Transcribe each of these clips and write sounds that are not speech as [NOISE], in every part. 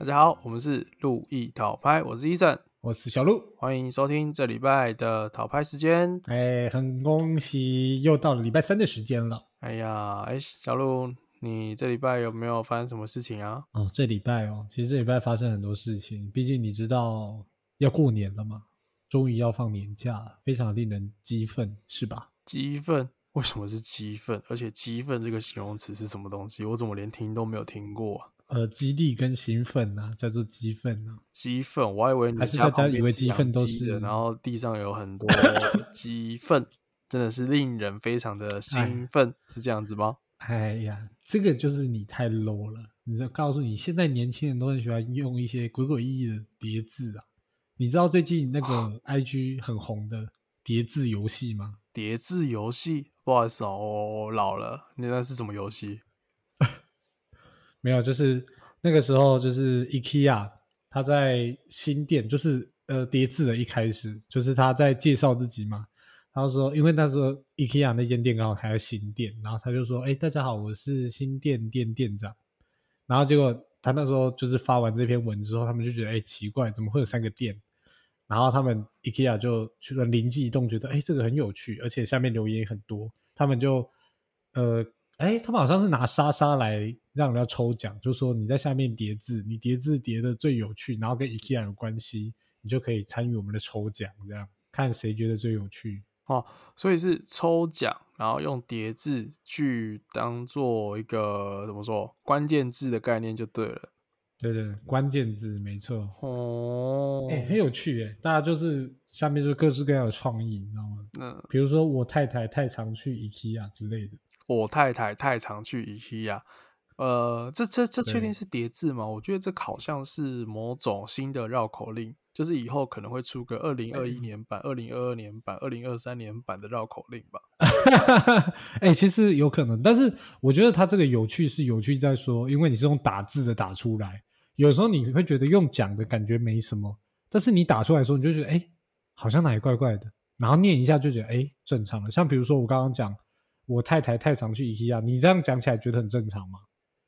大家好，我们是路易讨拍，我是伊森，我是小鹿，欢迎收听这礼拜的讨拍时间。哎，很恭喜又到了礼拜三的时间了。哎呀，哎，小鹿，你这礼拜有没有发生什么事情啊？哦，这礼拜哦，其实这礼拜发生很多事情，毕竟你知道要过年了嘛，终于要放年假了，非常令人激愤，是吧？激愤？为什么是激愤？而且激愤这个形容词是什么东西？我怎么连听都没有听过啊？呃，激励跟兴奋呐，叫做激愤呐。激愤，我还以为还是大家以为激愤都是，然后地上有很多 [LAUGHS] 激愤，真的是令人非常的兴奋，是这样子吗？哎呀，这个就是你太 low 了。你知道，告诉你，现在年轻人都很喜欢用一些鬼鬼异异的叠字啊。你知道最近那个 [LAUGHS] IG 很红的叠字游戏吗？叠字游戏，不好意思哦，我老了。你那是什么游戏？没有，就是那个时候，就是 IKEA，他在新店，就是呃叠字的一开始，就是他在介绍自己嘛。他说，因为那时候 IKEA 那间店刚好开新店，然后他就说：“哎，大家好，我是新店店店长。”然后结果他那时候就是发完这篇文之后，他们就觉得：“哎，奇怪，怎么会有三个店？”然后他们 IKEA 就去了灵机一动，觉得：“哎，这个很有趣，而且下面留言也很多。”他们就呃。哎，他们好像是拿莎莎来让人家抽奖，就说你在下面叠字，你叠字叠的最有趣，然后跟 IKEA 有关系，你就可以参与我们的抽奖，这样看谁觉得最有趣哦。所以是抽奖，然后用叠字去当做一个怎么说关键字的概念就对了。对对，关键字没错。哦，哎，很有趣哎，大家就是下面就各式各样的创意，你知道吗？嗯，比如说我太太太常去 IKEA 之类的。我太太太常去 IKEA，呃，这这这确定是叠字吗？我觉得这好像是某种新的绕口令，就是以后可能会出个二零二一年版、二零二二年版、二零二三年版的绕口令吧。[LAUGHS] 哎，其实有可能，但是我觉得它这个有趣是有趣在说，因为你是用打字的打出来，有时候你会觉得用讲的感觉没什么，但是你打出来的时候，你就觉得哎，好像哪里怪怪的，然后念一下就觉得哎，正常了。像比如说我刚刚讲。我太太太常去 IKEA，你这样讲起来觉得很正常吗？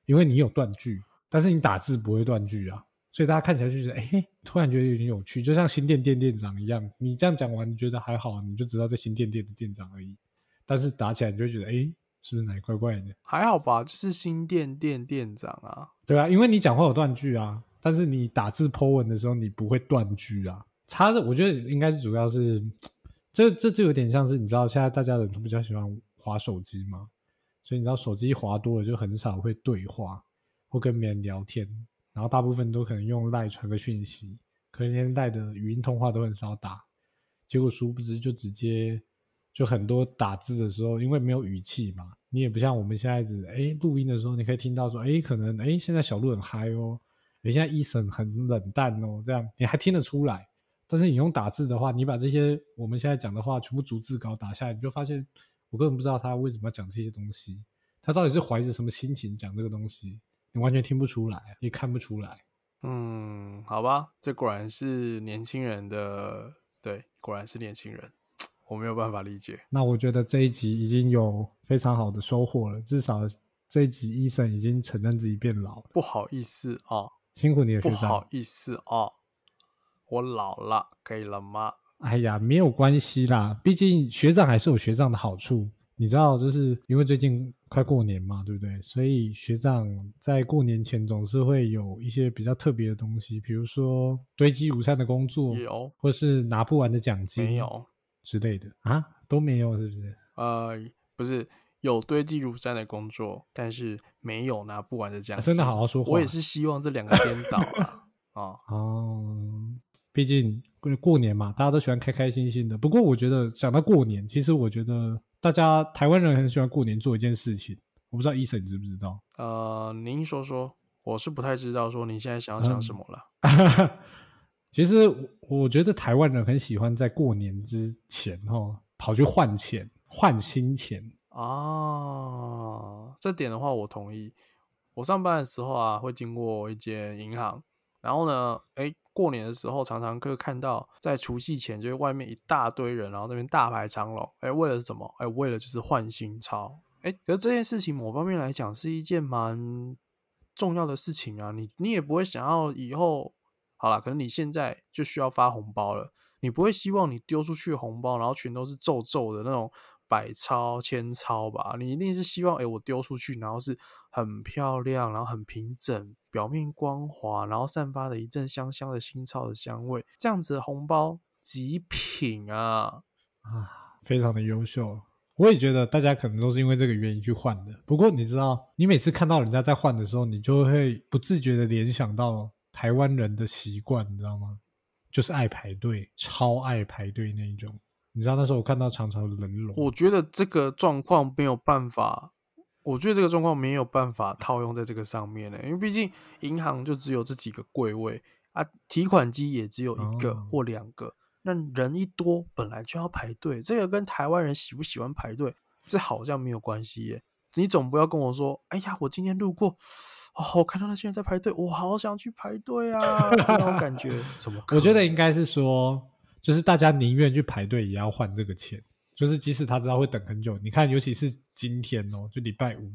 因为你有断句，但是你打字不会断句啊，所以大家看起来就觉得，哎，突然觉得有点有趣，就像新店店店长一样。你这样讲完，你觉得还好，你就知道在新店店的店长而已。但是打起来你就觉得，哎，是不是哪里怪怪的？还好吧，就是新店店店长啊。对啊，因为你讲话有断句啊，但是你打字 po 文的时候你不会断句啊。差的，我觉得应该是主要是，这这就有点像是你知道，现在大家人都比较喜欢。滑手机嘛，所以你知道手机滑多了就很少会对话或跟别人聊天，然后大部分都可能用赖传个讯息，可能连赖的语音通话都很少打，结果殊不知就直接就很多打字的时候，因为没有语气嘛，你也不像我们现在子，哎，录音的时候你可以听到说，哎，可能哎现在小鹿很嗨哦，哎现在伊森很冷淡哦，这样你还听得出来，但是你用打字的话，你把这些我们现在讲的话全部逐字稿打下来，你就发现。我根本不知道他为什么要讲这些东西，他到底是怀着什么心情讲这个东西，你完全听不出来，也看不出来。嗯，好吧，这果然是年轻人的，对，果然是年轻人，我没有办法理解。那我觉得这一集已经有非常好的收获了，至少这一集伊森已经承认自己变老了。不好意思啊，辛苦你了，不好意思啊，我老了，可以了吗？哎呀，没有关系啦，毕竟学长还是有学长的好处。你知道，就是因为最近快过年嘛，对不对？所以学长在过年前总是会有一些比较特别的东西，比如说堆积如山的工作，有，或是拿不完的奖金，没有之类的啊，都没有，是不是？呃，不是，有堆积如山的工作，但是没有拿不完的奖金。真的好好说话，我也是希望这两个颠倒啊。[LAUGHS] 啊哦。毕竟过过年嘛，大家都喜欢开开心心的。不过我觉得讲到过年，其实我觉得大家台湾人很喜欢过年做一件事情。我不知道伊森你知不知道？呃，您说说，我是不太知道。说您现在想要讲什么了？[LAUGHS] 其实我觉得台湾人很喜欢在过年之前哈跑去换钱、换新钱啊。这点的话，我同意。我上班的时候啊，会经过一间银行，然后呢，哎。过年的时候，常常可以看到在除夕前，就是外面一大堆人，然后那边大排长龙。哎，为了什么？哎，为了就是换新钞。哎，可是这件事情某方面来讲是一件蛮重要的事情啊，你你也不会想要以后好了，可能你现在就需要发红包了，你不会希望你丢出去红包，然后全都是皱皱的那种百钞千钞吧？你一定是希望，哎，我丢出去，然后是很漂亮，然后很平整，表面光滑，然后散发的一阵香香的新钞的香味，这样子的红包极品啊啊，非常的优秀。我也觉得大家可能都是因为这个原因去换的。不过你知道，你每次看到人家在换的时候，你就会不自觉的联想到台湾人的习惯，你知道吗？就是爱排队，超爱排队那一种。你知道那时候我看到常常人龙，我觉得这个状况没有办法，我觉得这个状况没有办法套用在这个上面呢，因为毕竟银行就只有这几个柜位啊，提款机也只有一个或两个。那人一多，本来就要排队，这个跟台湾人喜不喜欢排队，这好像没有关系耶。你总不要跟我说，哎呀，我今天路过，哦，我看到那些人在排队，我好想去排队啊，那种感觉 [LAUGHS] 怎么？我觉得应该是说，就是大家宁愿去排队，也要换这个钱，就是即使他知道会等很久。你看，尤其是今天哦，就礼拜五，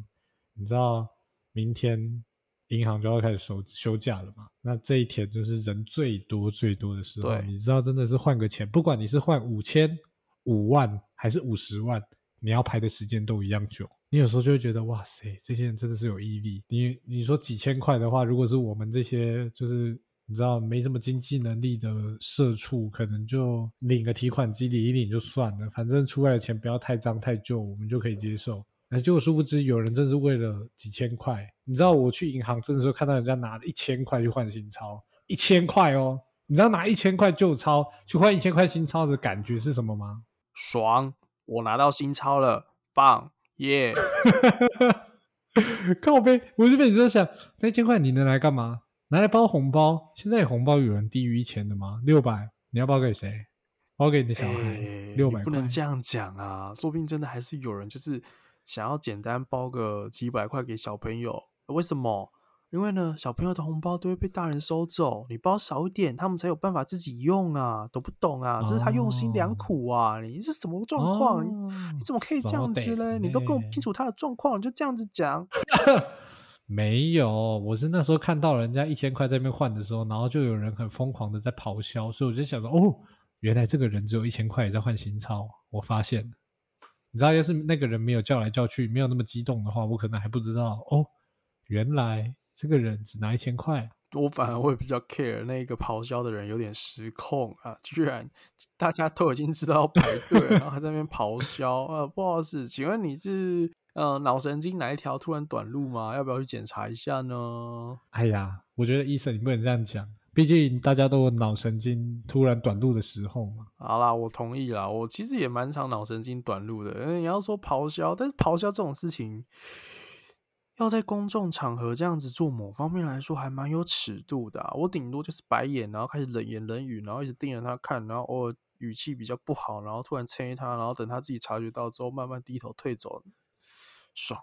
你知道，明天。银行就要开始休休假了嘛？那这一天就是人最多最多的时候。你知道，真的是换个钱，不管你是换五千、五万还是五十万，你要排的时间都一样久。你有时候就会觉得，哇塞，这些人真的是有毅力。你你说几千块的话，如果是我们这些就是你知道没什么经济能力的社畜，可能就领个提款机领一领就算了，反正出来的钱不要太脏太旧，我们就可以接受。哎，结果殊不知有人真是为了几千块，你知道我去银行真的时候看到人家拿了一千块去换新钞，一千块哦，你知道拿一千块旧钞去换一千块新钞的感觉是什么吗？爽！我拿到新钞了，棒耶！[LAUGHS] 靠背，我就被你这样想，那一千块你能来干嘛？拿来包红包？现在红包有人低于一千的吗？六百，你要包给谁？包给你的小孩？六百？不能这样讲啊，说不定真的还是有人就是。想要简单包个几百块给小朋友，为什么？因为呢，小朋友的红包都会被大人收走，你包少一点，他们才有办法自己用啊，懂不懂啊？这是他用心良苦啊！你是什么状况？你怎么可以这样子呢？你都跟我清楚他的状况，你就这样子讲？[LAUGHS] 没有，我是那时候看到人家一千块在那边换的时候，然后就有人很疯狂的在咆哮，所以我就想说，哦，原来这个人只有一千块也在换新钞，我发现。你知道，要是那个人没有叫来叫去，没有那么激动的话，我可能还不知道哦。原来这个人只拿一千块，我反而会比较 care 那个咆哮的人有点失控啊！居然 [LAUGHS] 大家都已经知道要排队，然后还在那边咆哮啊！不好意思，请问你是呃脑神经哪一条突然短路吗？要不要去检查一下呢？哎呀，我觉得医生你不能这样讲。毕竟大家都有脑神经突然短路的时候嘛。好啦，我同意啦。我其实也蛮常脑神经短路的。嗯你要说咆哮，但是咆哮这种事情，要在公众场合这样子做，某方面来说还蛮有尺度的。我顶多就是白眼，然后开始冷言冷语，然后一直盯着他看，然后偶尔语气比较不好，然后突然催他，然后等他自己察觉到之后，慢慢低头退走，爽。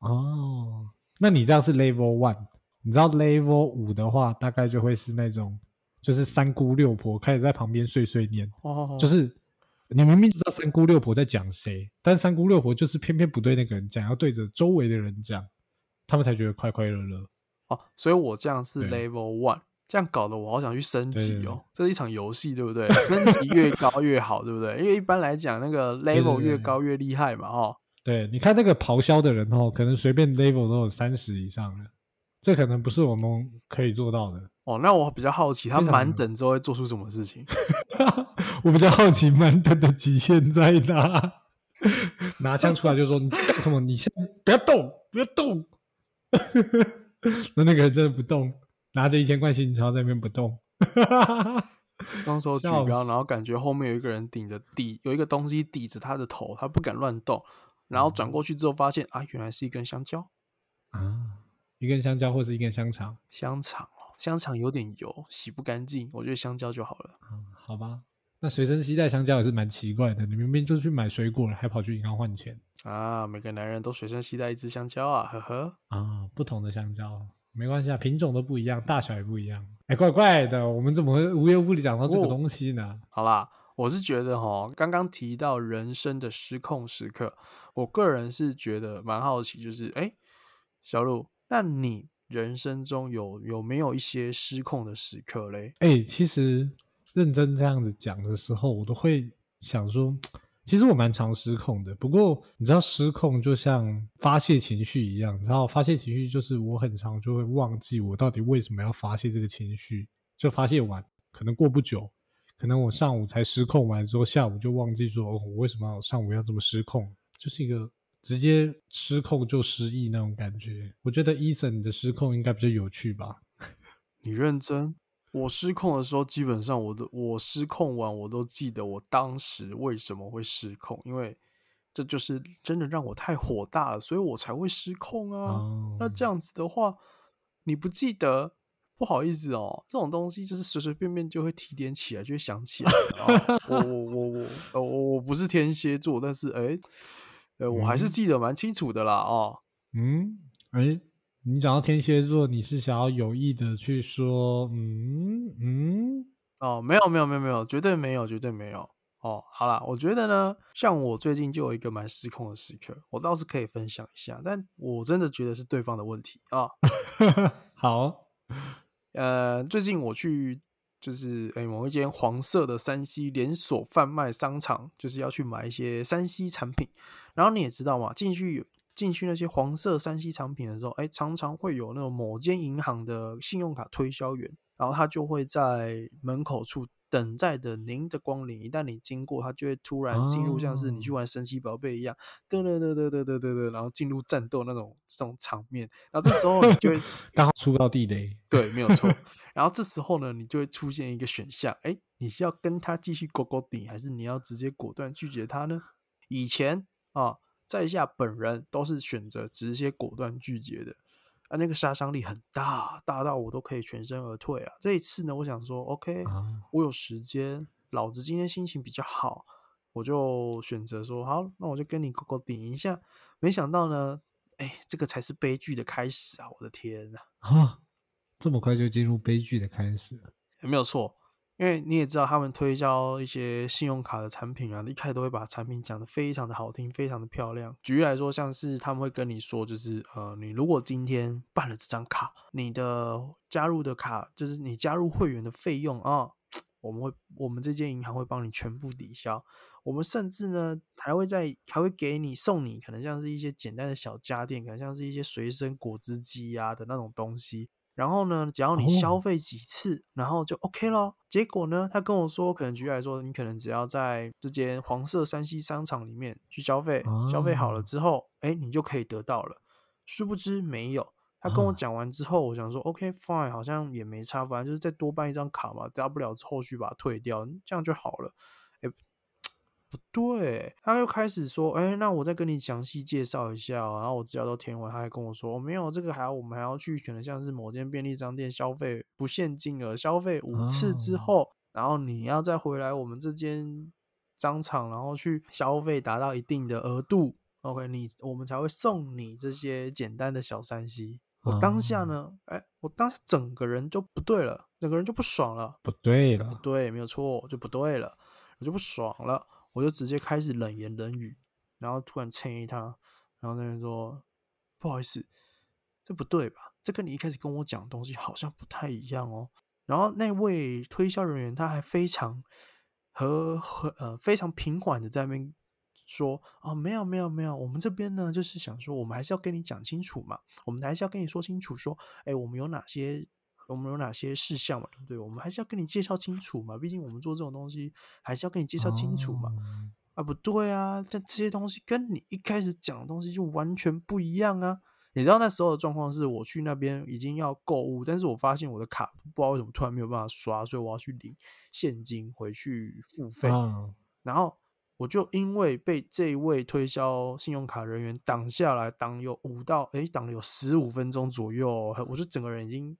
哦，那你这样是 level one。你知道 level 五的话，大概就会是那种，就是三姑六婆开始在旁边碎碎念，哦，就是你明明知道三姑六婆在讲谁，但三姑六婆就是偏偏不对那个人讲，要对着周围的人讲，他们才觉得快快乐乐。哦，所以我这样是 level one，这样搞得我好想去升级哦。这是一场游戏，对不对？升级越高越好，对不对？因为一般来讲，那个 level 越高越厉害嘛，哦。对，你看那个咆哮的人哦，可能随便 level 都有三十以上了。这可能不是我们可以做到的哦。那我比较好奇，他满等之后会做出什么事情？[LAUGHS] 我比较好奇满等的极限在哪？[LAUGHS] 拿枪出来就说：“你干什么？你先不要动，不要动。[LAUGHS] ”那那个人真的不动，拿着一千块新钞在那边不动。当时举标，然后感觉后面有一个人顶着地，有一个东西抵着他的头，他不敢乱动。然后转过去之后，发现啊，原来是一根香蕉啊。一根香蕉或是一根香肠？香肠哦，香肠有点油，洗不干净。我觉得香蕉就好了。嗯，好吧。那随身携带香蕉也是蛮奇怪的。你明明就去买水果了，还跑去银行换钱啊？每个男人都随身携带一只香蕉啊，呵呵。啊，不同的香蕉没关系啊，品种都不一样，大小也不一样。哎，怪怪的，我们怎么会无缘无故讲到这个东西呢？好啦，我是觉得哈，刚刚提到人生的失控时刻，我个人是觉得蛮好奇，就是哎，小鹿。那你人生中有有没有一些失控的时刻嘞？哎、其实认真这样子讲的时候，我都会想说，其实我蛮常失控的。不过你知道，失控就像发泄情绪一样，你知道，发泄情绪就是我很常就会忘记我到底为什么要发泄这个情绪，就发泄完，可能过不久，可能我上午才失控完之后，下午就忘记说，哦，我为什么要上午要这么失控，就是一个。直接失控就失忆那种感觉，我觉得你的失控应该比较有趣吧？[LAUGHS] 你认真？我失控的时候，基本上我都我失控完，我都记得我当时为什么会失控，因为这就是真的让我太火大了，所以我才会失控啊。哦那这样子的话，你不记得，不好意思哦，这种东西就是随随便便就会提点起来，就会想起来。我我我我呃我我不是天蝎座，但是哎，呃，我还是嗯记得蛮清楚的啦哦。嗯，哎，你讲到天蝎座，你是想要有意的去说，嗯嗯，哦，没有没有没有没有，绝对没有，绝对没有。哦，好啦，我觉得呢，像我最近就有一个蛮失控的时刻，我倒是可以分享一下，但我真的觉得是对方的问题啊。[LAUGHS] 好，呃，最近我去就是诶、某一间黄色的山西连锁贩卖商场，就是要去买一些山西产品。然后你也知道嘛，进去进去那些黄色山西产品的时候，哎，常常会有那种某间银行的信用卡推销员，然后他就会在门口处等待的您的光临。一旦你经过，他就会突然进入像是你去哦玩神奇宝贝一样，噔噔噔噔噔噔噔噔，然后进入战斗那种这种场面。然后这时候你就会 [LAUGHS] 刚好出到地雷，对，没有错。[LAUGHS] 然后这时候呢，你就会出现一个选项，哎，你是要跟他继续勾勾顶，还是你要直接果断拒绝他呢？以前啊，在下本人都是选择直接果断拒绝的，啊，那个杀伤力很大，大到我都可以全身而退啊。这一次呢，我想说，OK，啊，我有时间，老子今天心情比较好，我就选择说好，那我就跟你勾勾顶一下。没想到呢，哎，这个才是悲剧的开始啊！我的天呐！啊，这么快就进入悲剧的开始没有错，因为你也知道，他们推销一些信用卡的产品啊，一开始都会把产品讲得非常的好听，非常的漂亮。举例来说，像是他们会跟你说，就是呃，你如果今天办了这张卡，你的加入的卡就是你加入会员的费用啊，我们会我们这间银行会帮你全部抵消。我们甚至呢还会在还会给你送你可能像是一些简单的小家电，可能像是一些随身果汁机啊的那种东西。然后呢，只要你消哦费几次，然后就 OK 咯。结果呢，他跟我说，可能举例来说，你可能只要在这间黄色山西商场里面去消费，消费好了啊之后，哎，你就可以得到了。殊不知没有。他跟我啊讲完之后，我想说 OK fine，好像也没差，反正就是再多办一张卡嘛，大不了后续把它退掉，这样就好了。哎，不对，他又开始说，哎，那我再跟你详细介绍一下哦、然后我资料都填完，他还跟我说，哦，没有这个还要我们还要去，可能像是某间便利商店消费不限金额，消费五次之哦。后，然后你要再回来我们这间商场，然后去消费达到一定的额度，OK，你我们才会送你这些简单的小三 C。我当下哦。呢，哎，我当下整个人就不对了，整个人就不爽了。不对了，对，没有错，就不对了，我就不爽了，我就直接开始冷言冷语，然后突然催他，然后那人说：“不好意思，这不对吧？这跟你一开始跟我讲的东西好像不太一样哦。”然后那位推销人员他还非常和和呃非常平缓的在那边说：“哦，没有没有没有，我们这边呢就是想说，我们还是要跟你讲清楚嘛，我们还是要跟你说清楚说，哎，我们有哪些我们有哪些事项嘛，对不对？我们还是要跟你介绍清楚嘛，毕竟我们做这种东西还是要跟你介绍清楚嘛。哦啊，不对啊，但这些东西跟你一开始讲的东西就完全不一样啊。你知道那时候的状况是我去那边已经要购物，但是我发现我的卡不知道为什么突然没有办法刷，所以我要去领现金回去付费。啊，然后我就因为被这位推销信用卡人员挡下来，挡有五到诶，挡了有十五分钟左右哦，我就整个人已经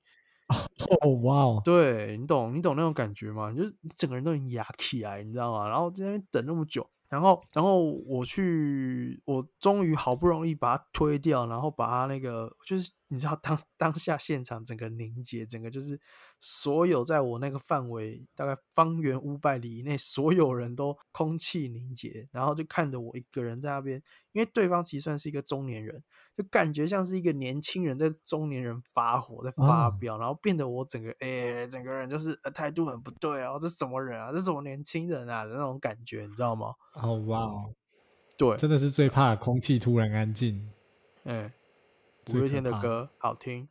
[LAUGHS] 哦哇哦，对你懂，你懂那种感觉吗？就是你整个人都已经压起来，你知道吗？然后在那边等那么久，然后，然后我去，我终于好不容易把它推掉，然后把它那个就是你知道当当下现场整个凝结，整个就是所有在我那个范围大概方圆五百里以内，所有人都空气凝结，然后就看着我一个人在那边，因为对方其实算是一个中年人，就感觉像是一个年轻人在中年人发火在发飙，然后变得我整个哎，整个人就是呃态度很不对哦，这什么人啊，这什么年轻人啊的那种感觉，你知道吗？哦哇，对，真的是最怕空气突然安静，哎。五月天的歌好听，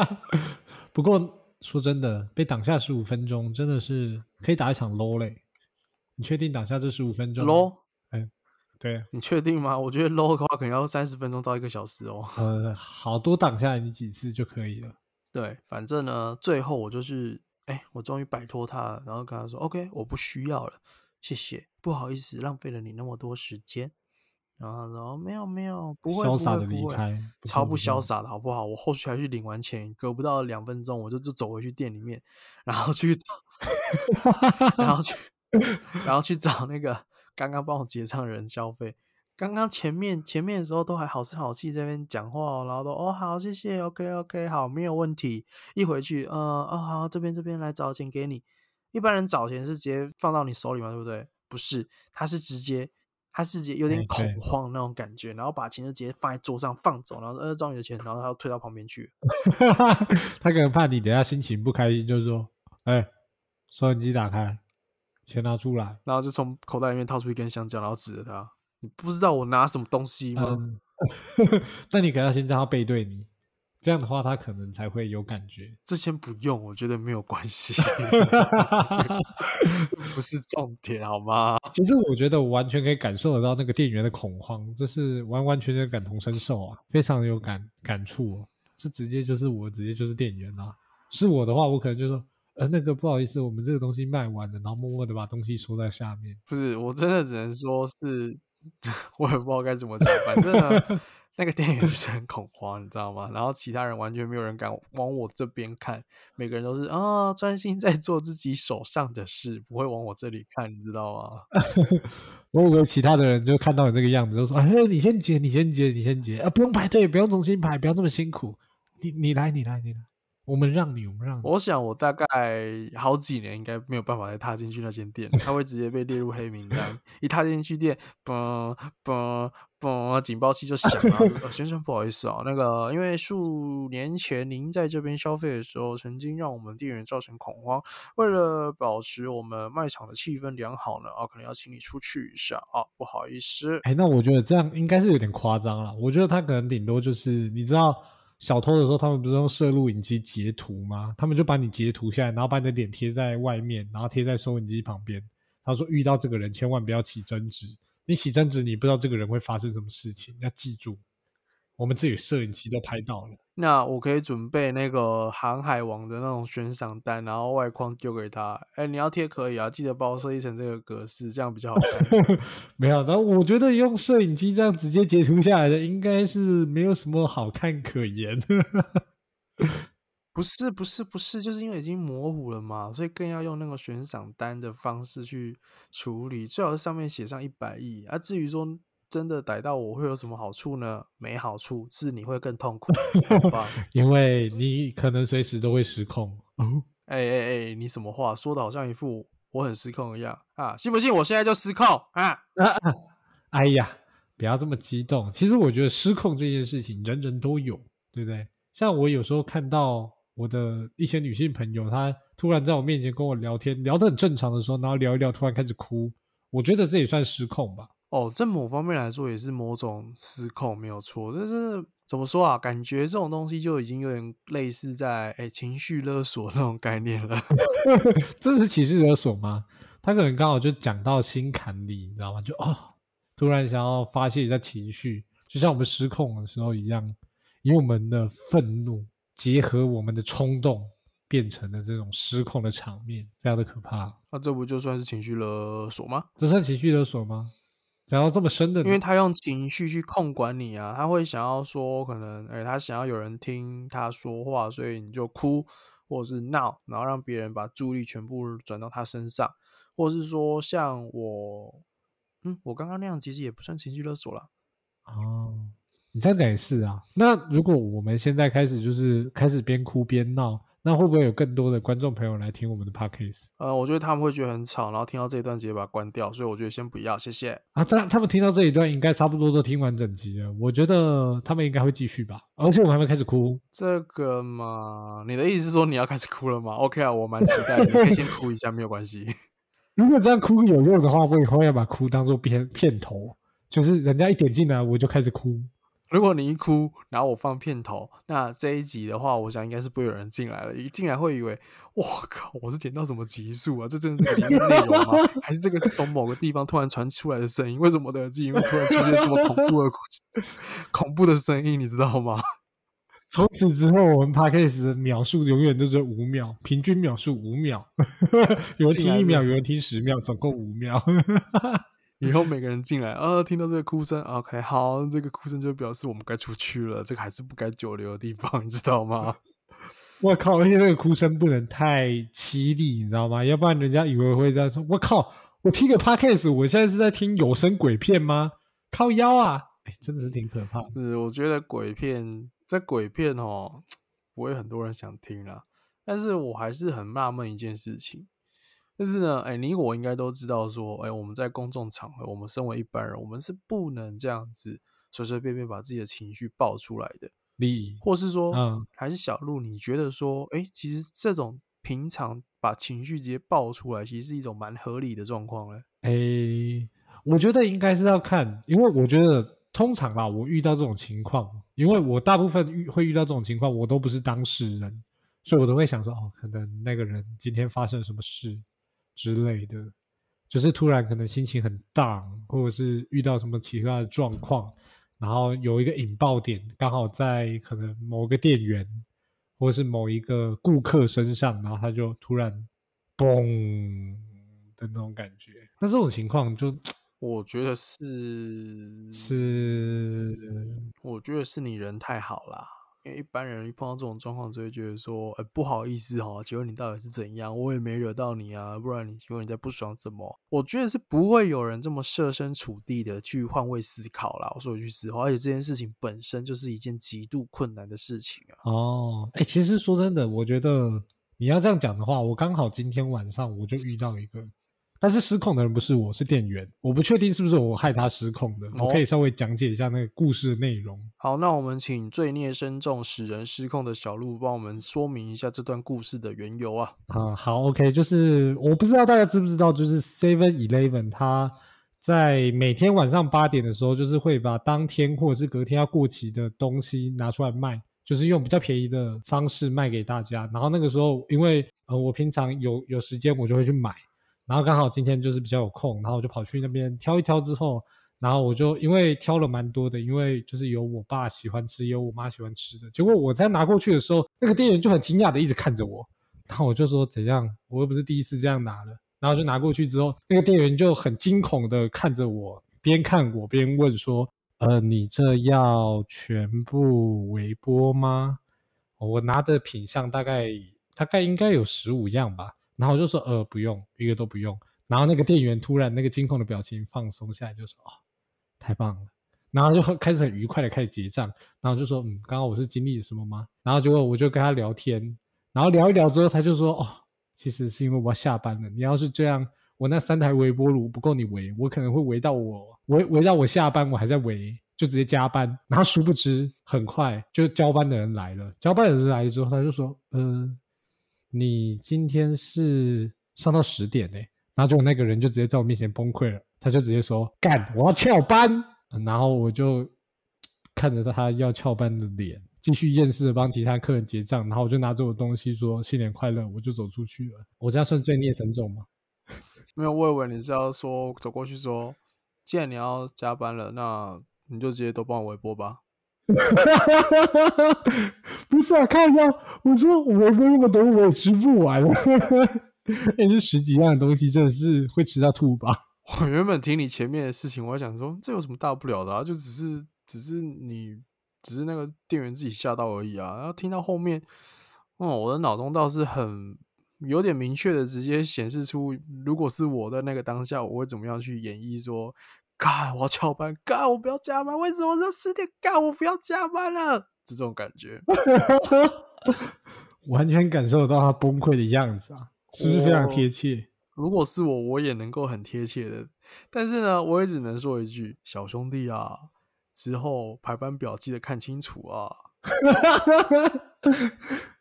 [LAUGHS] 不过说真的，被挡下十五分钟真的是可以打一场 low 嘞。你确定挡下这十五分钟 low？哎，对，你确定吗？我觉得 low 的话可能要三十分钟到一个小时哦。[LAUGHS] 呃，好多挡下来你几次就可以了。对，反正呢，最后我就是，哎，我终于摆脱他了，然后跟他说，OK，我不需要了，谢谢，不好意思，浪费了你那么多时间。然后他说没有没有，不会潇洒的离开，超不潇洒的好不好？我后续还去领完钱，隔不到两分钟，我就就走回去店里面，然后去找，[LAUGHS] 然后去，[LAUGHS] 然后去找那个刚刚帮我结账的人消费。刚刚前面前面的时候都还好声好气这边讲话，然后都哦好谢谢，OK OK 好没有问题。一回去，嗯哦好这边这边来找钱给你。一般人找钱是直接放到你手里嘛，对不对？不是，他是直接。他是有点恐慌那种感觉，然后把钱就直接放在桌上放走，然后呃装你的钱，然后他又退到旁边去。[LAUGHS] 他可能怕你等下心情不开心，就是说，哎，收音机打开，钱拿出来，然后就从口袋里面掏出一根香蕉，然后指着他，你不知道我拿什么东西吗？[LAUGHS] 那你可能要先让他背对你。这样的话，他可能才会有感觉。这先不用，我觉得没有关系，[LAUGHS] 不是重点，好吗？其实我觉得我完全可以感受得到那个店员的恐慌，这是完完全全感同身受啊，非常有感感触。这直接就是我，直接就是店员啊。是我的话，我可能就说，呃，那个不好意思，我们这个东西卖完了，然后默默的把东西收在下面。不是，我真的只能说是，[LAUGHS] 我也不知道该怎么讲，反正呢。那个店员是很恐慌，你知道吗？然后其他人完全没有人敢往我这边看，每个人都是啊，专心在做自己手上的事，不会往我这里看，你知道吗？[LAUGHS] 我以为其他的人就看到你这个样子，就说：“哎，你先结，你先结，你先结啊，不用排队，不用重新排，不要那么辛苦，你你来，你来，你来。”我们让你，我们让你。我想，我大概好几年应该没有办法再踏进去那间店，他会直接被列入黑名单。一踏进去店，嘣嘣嘣，警报器就响了。先生，不好意思啊，那个因为数年前您在这边消费的时候，曾经让我们店员造成恐慌。为了保持我们卖场的气氛良好呢，啊，可能要请你出去一下啊，不好意思。哎，那我觉得这样应该是有点夸张了。我觉得他可能顶多就是，你知道。小偷的时候，他们不是用摄录影机截图吗？他们就把你截图下来，然后把你的脸贴在外面，然后贴在收音机旁边。他说：“遇到这个人，千万不要起争执。你起争执，你不知道这个人会发生什么事情。要记住，我们自己摄影机都拍到了。”那我可以准备那个航海王的那种悬赏单，然后外框丢给他。哎，你要贴可以啊，记得帮我设计成这个格式，这样比较好看。[LAUGHS] 没有，但我觉得用摄影机这样直接截图下来的，应该是没有什么好看可言。不是，不是，不是，就是因为已经模糊了嘛，所以更要用那个悬赏单的方式去处理，最好是上面写上一百亿啊。至于说。真的逮到我会有什么好处呢？没好处，是你会更痛苦，好吧？[LAUGHS] 因为你可能随时都会失控。哦，哎哎哎，你什么话说的好像一副我很失控一样啊？信不信我现在就失控啊？[LAUGHS] 哎呀，不要这么激动。其实我觉得失控这件事情人人都有，对不对？像我有时候看到我的一些女性朋友，她突然在我面前跟我聊天，聊得很正常的时候，然后聊一聊，突然开始哭，我觉得这也算失控吧。哦，在某方面来说也是某种失控，没有错。但是怎么说啊？感觉这种东西就已经有点类似在哎情绪勒索那种概念了。[LAUGHS] 这是情绪勒索吗？他可能刚好就讲到心坎里，你知道吗？就哦，突然想要发泄一下情绪，就像我们失控的时候一样，以我们的愤怒结合我们的冲动，变成了这种失控的场面，非常的可怕。那这不就算是情绪勒索吗？这算情绪勒索吗？想要这么深的，因为他用情绪去控管你啊，他会想要说，可能哎，他想要有人听他说话，所以你就哭或者是闹，然后让别人把注意力全部转到他身上，或者是说像我，嗯，我刚刚那样其实也不算情绪勒索了。哦，你这样讲也是啊。那如果我们现在开始就是开始边哭边闹，那会不会有更多的观众朋友来听我们的 podcast 呃，我觉得他们会觉得很吵，然后听到这一段直接把它关掉，所以我觉得先不要，谢谢。啊？他他们听到这一段应该差不多都听完整集了，我觉得他们应该会继续吧。而且我们还没开始哭，这个嘛，你的意思是说你要开始哭了吗？OK 啊，我蛮期待的，你可以先哭一下，没有关系。[LAUGHS] 如果这样哭有用的话，我以后要把哭当做片片头，就是人家一点进来我就开始哭。如果你一哭，然后我放片头，那这一集的话，我想应该是不会有人进来了。一进来会以为，我靠，我是剪到什么集数啊？这真的是里面内容吗？[LAUGHS] 还是这个是从某个地方突然传出来的声音？为什么我的耳机里面突然出现这么恐怖的 [LAUGHS] 恐怖的声音？你知道吗？[LAUGHS] 从此之后，我们 podcast 的秒数永远都是五秒，平均秒数五秒，有人听一秒，有人听十秒，总共五秒。以后每个人进来，啊，听到这个哭声，OK，好，这个哭声就表示我们该出去了，这个还是不该久留的地方，你知道吗？[LAUGHS] 我靠，而且那个哭声不能太凄厉，你知道吗？要不然人家以为会这样说。我靠，我听个 podcast，我现在是在听有声鬼片吗？靠腰啊！哎，真的是挺可怕。是，我觉得鬼片在鬼片哦，[TSK] 不会很多人想听啦。但是我还是很纳闷一件事情。但是呢，哎，你我应该都知道，说，哎，我们在公众场合，我们身为一般人，我们是不能这样子随随便便把自己的情绪爆出来的。你，或是说，嗯，还是小鹿，你觉得说，哎，其实这种平常把情绪直接爆出来，其实是一种蛮合理的状况嘞。哎，我觉得应该是要看，因为我觉得通常吧，我遇到这种情况，因为我大部分遇会遇到这种情况，我都不是当事人，所以我都会想说，哦，可能那个人今天发生了什么事。之类的，就是突然可能心情很 down，或者是遇到什么其他的状况，然后有一个引爆点，刚好在可能某个店员或者是某一个顾客身上，然后他就突然嘣的那种感觉。那这种情况就，我觉得是是，我觉得是你人太好啦。因为一般人一碰到这种状况，就会觉得说：“哎，不好意思哈，请问你到底是怎样？我也没惹到你啊，不然你请问你在不爽什么？”我觉得是不会有人这么设身处地的去换位思考啦。我说一句实话，而且这件事情本身就是一件极度困难的事情啊。哦，哎，其实说真的，我觉得你要这样讲的话，我刚好今天晚上我就遇到一个。但是失控的人不是我，是店员。我不确定是不是我害他失控的。我可以稍微讲解一下那个故事的内容。好，那我们请罪孽深重、使人失控的小鹿帮我们说明一下这段故事的缘由啊。啊，好，OK，就是我不知道大家知不知道，就是 Seven Eleven 它在每天晚上八点的时候，就是会把当天或者是隔天要过期的东西拿出来卖，就是用比较便宜的方式卖给大家。然后那个时候，因为呃我平常有有时间，我就会去买。然后刚好今天就是比较有空，然后我就跑去那边挑一挑之后，然后我就因为挑了蛮多的，因为就是有我爸喜欢吃，有我妈喜欢吃的。结果我在拿过去的时候，那个店员就很惊讶的一直看着我，然后我就说怎样，我又不是第一次这样拿了。然后就拿过去之后，那个店员就很惊恐的看着我，边看我边问说：“呃，你这要全部微波吗？”我拿的品相大概大概应该有十五样吧。然后我就说呃不用一个都不用，然后那个店员突然那个惊恐的表情放松下来，就说哦太棒了，然后就开始很愉快的开始结账，然后就说嗯刚刚我是经历了什么吗？然后结果我就跟他聊天，然后聊一聊之后他就说哦其实是因为我要下班了，你要是这样我那三台微波炉不够你围，我可能会围到我围围到我下班我还在围，就直接加班，然后殊不知很快就交班的人来了，交班的人来了之后他就说嗯。你今天是上到十点呢，然后就那个人就直接在我面前崩溃了，他就直接说干，我要翘班，然后我就看着他要翘班的脸，继续厌世的帮其他客人结账，然后我就拿着我东西说新年快乐，我就走出去了。我这样算罪孽深重吗？[LAUGHS] 没有，我以为你是要说走过去说，既然你要加班了，那你就直接都帮我微波吧。[LAUGHS] 不是啊，看一下，我说我微波那么多，我也吃不完。哎，这十几样东西真的是会吃到吐吧？我原本听你前面的事情，我还想说这有什么大不了的啊？就只是只是你只是那个店员自己吓到而已啊。然后听到后面，哦，我的脑中倒是很有点明确的直接显示出，如果是我的那个当下，我会怎么样去演绎说。干，我要翘班，干，我不要加班，为什么这十点干，我不要加班了？这种感觉，[LAUGHS] 完全感受到他崩溃的样子啊，是不是非常贴切？如果是我，我也能够很贴切的，但是呢，我也只能说一句，小兄弟啊，之后排班表记得看清楚啊。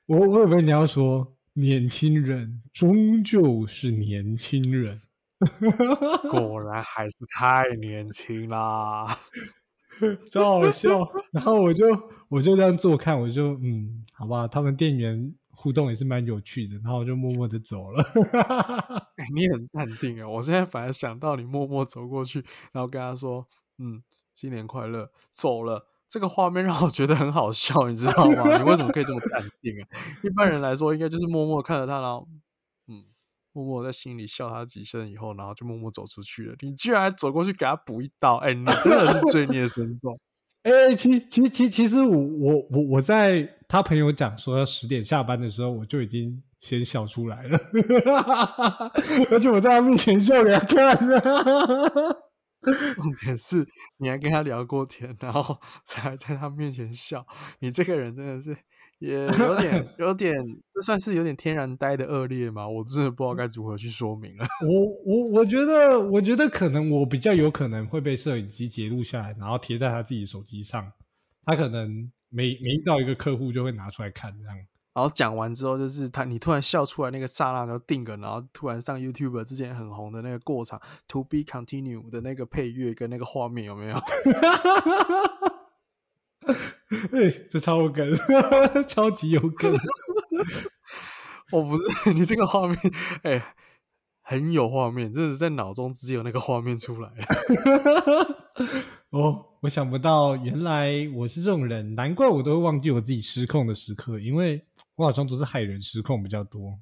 我我以为你要说，年轻人终究是年轻人，[LAUGHS] 果然还是太年轻啦，[LAUGHS] 超好笑。然后我就我就这样做看，我就嗯，好吧，他们店员互动也是蛮有趣的，然后我就默默的走了。[LAUGHS] 哎，你很淡定啊！我现在反而想到你默默走过去，然后跟他说：“嗯，新年快乐。”走了，这个画面让我觉得很好笑，你知道吗？你为什么可以这么淡定啊？一般人来说，应该就是默默看着他，然后嗯，默默在心里笑他几声以后，然后就默默走出去了。你居然还走过去给他补一刀，哎，你真的是罪孽深重。[LAUGHS] 哎，其其其其实我我我我在他朋友讲说要十点下班的时候，我就已经先笑出来了，[LAUGHS] 而且我在他面前笑给他看。[LAUGHS] 重点是你还跟他聊过天，然后才在他面前笑，你这个人真的是。也 [LAUGHS] 有点，有点，这算是有点天然呆的恶劣吗？我真的不知道该如何去说明了。我我我觉得，我觉得可能我比较有可能会被摄影机截录下来，然后贴在他自己手机上。他可能每每遇到一个客户就会拿出来看这样。然后讲完之后，就是他你突然笑出来那个刹那就定格，然后突然上 YouTube 之前很红的那个过场 To Be Continue 的那个配乐跟那个画面有没有？[LAUGHS] 哎，这超有梗，[LAUGHS] 超级有梗。我不是 [LAUGHS] 你这个画面，哎，很有画面，真的在脑中只有那个画面出来了。[LAUGHS] 哦，我想不到，原来我是这种人，难怪我都会忘记我自己失控的时刻，因为我好像都是害人失控比较多。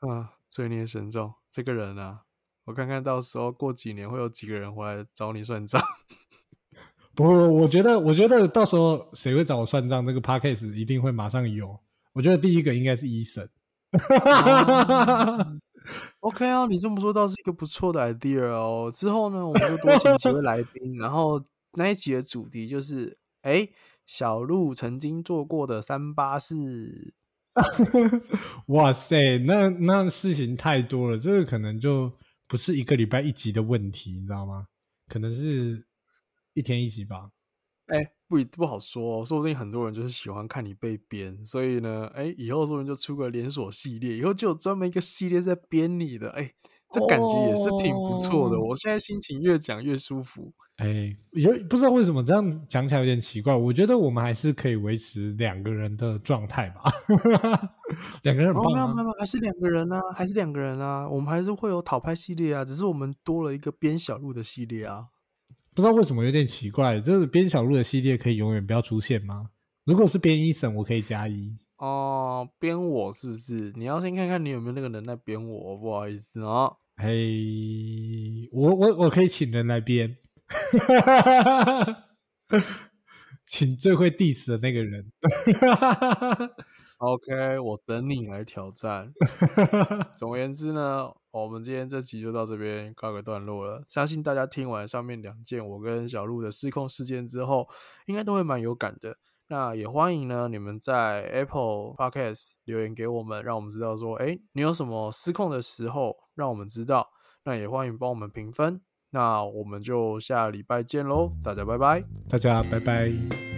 啊，罪孽深重，这个人啊，我看看到时候过几年会有几个人回来找你算账。不，我觉得，我觉得到时候谁会找我算账？那个 p a c k a g e 一定会马上有。我觉得第一个应该是医生。[LAUGHS] OK 啊，你这么说倒是一个不错的 idea 哦。之后呢，我们就多请几位来宾，然后那一集的主题就是：哎，小鹿曾经做过的三八事。[LAUGHS] 哇塞，那那事情太多了，这个可能就不是一个礼拜一集的问题，你知道吗？可能是。一天一集吧，哎，不不好说，说不定很多人就是喜欢看你被编，所以呢，哎，以后说不定就出个连锁系列，以后就有专门一个系列在编你的，哎，这感觉也是挺不错的。我现在心情越讲越舒服，哎，也不知道为什么这样讲起来有点奇怪，我觉得我们还是可以维持两个人的状态吧，[LAUGHS] 两个人很棒啊，还是两个人啊，还是两个人啊，我们还是会有讨拍系列啊，只是我们多了一个编小路的系列啊。不知道为什么有点奇怪，就是编小路的系列可以永远不要出现吗？如果是编一审，我可以加一哦。编我是不是？你要先看看你有没有那个人来编我，不好意思啊。嘿，我我我可以请人来编，[LAUGHS] 请最会 diss 的那个人。[LAUGHS] OK，我等你来挑战。[LAUGHS] 总而言之呢。我们今天这集就到这边告个段落了。相信大家听完上面两件我跟小鹿的失控事件之后，应该都会蛮有感的。那也欢迎呢，你们在 Apple Podcast 留言给我们，让我们知道说，哎，你有什么失控的时候，让我们知道。那也欢迎帮我们评分。那我们就下礼拜见喽，大家拜拜，大家拜拜。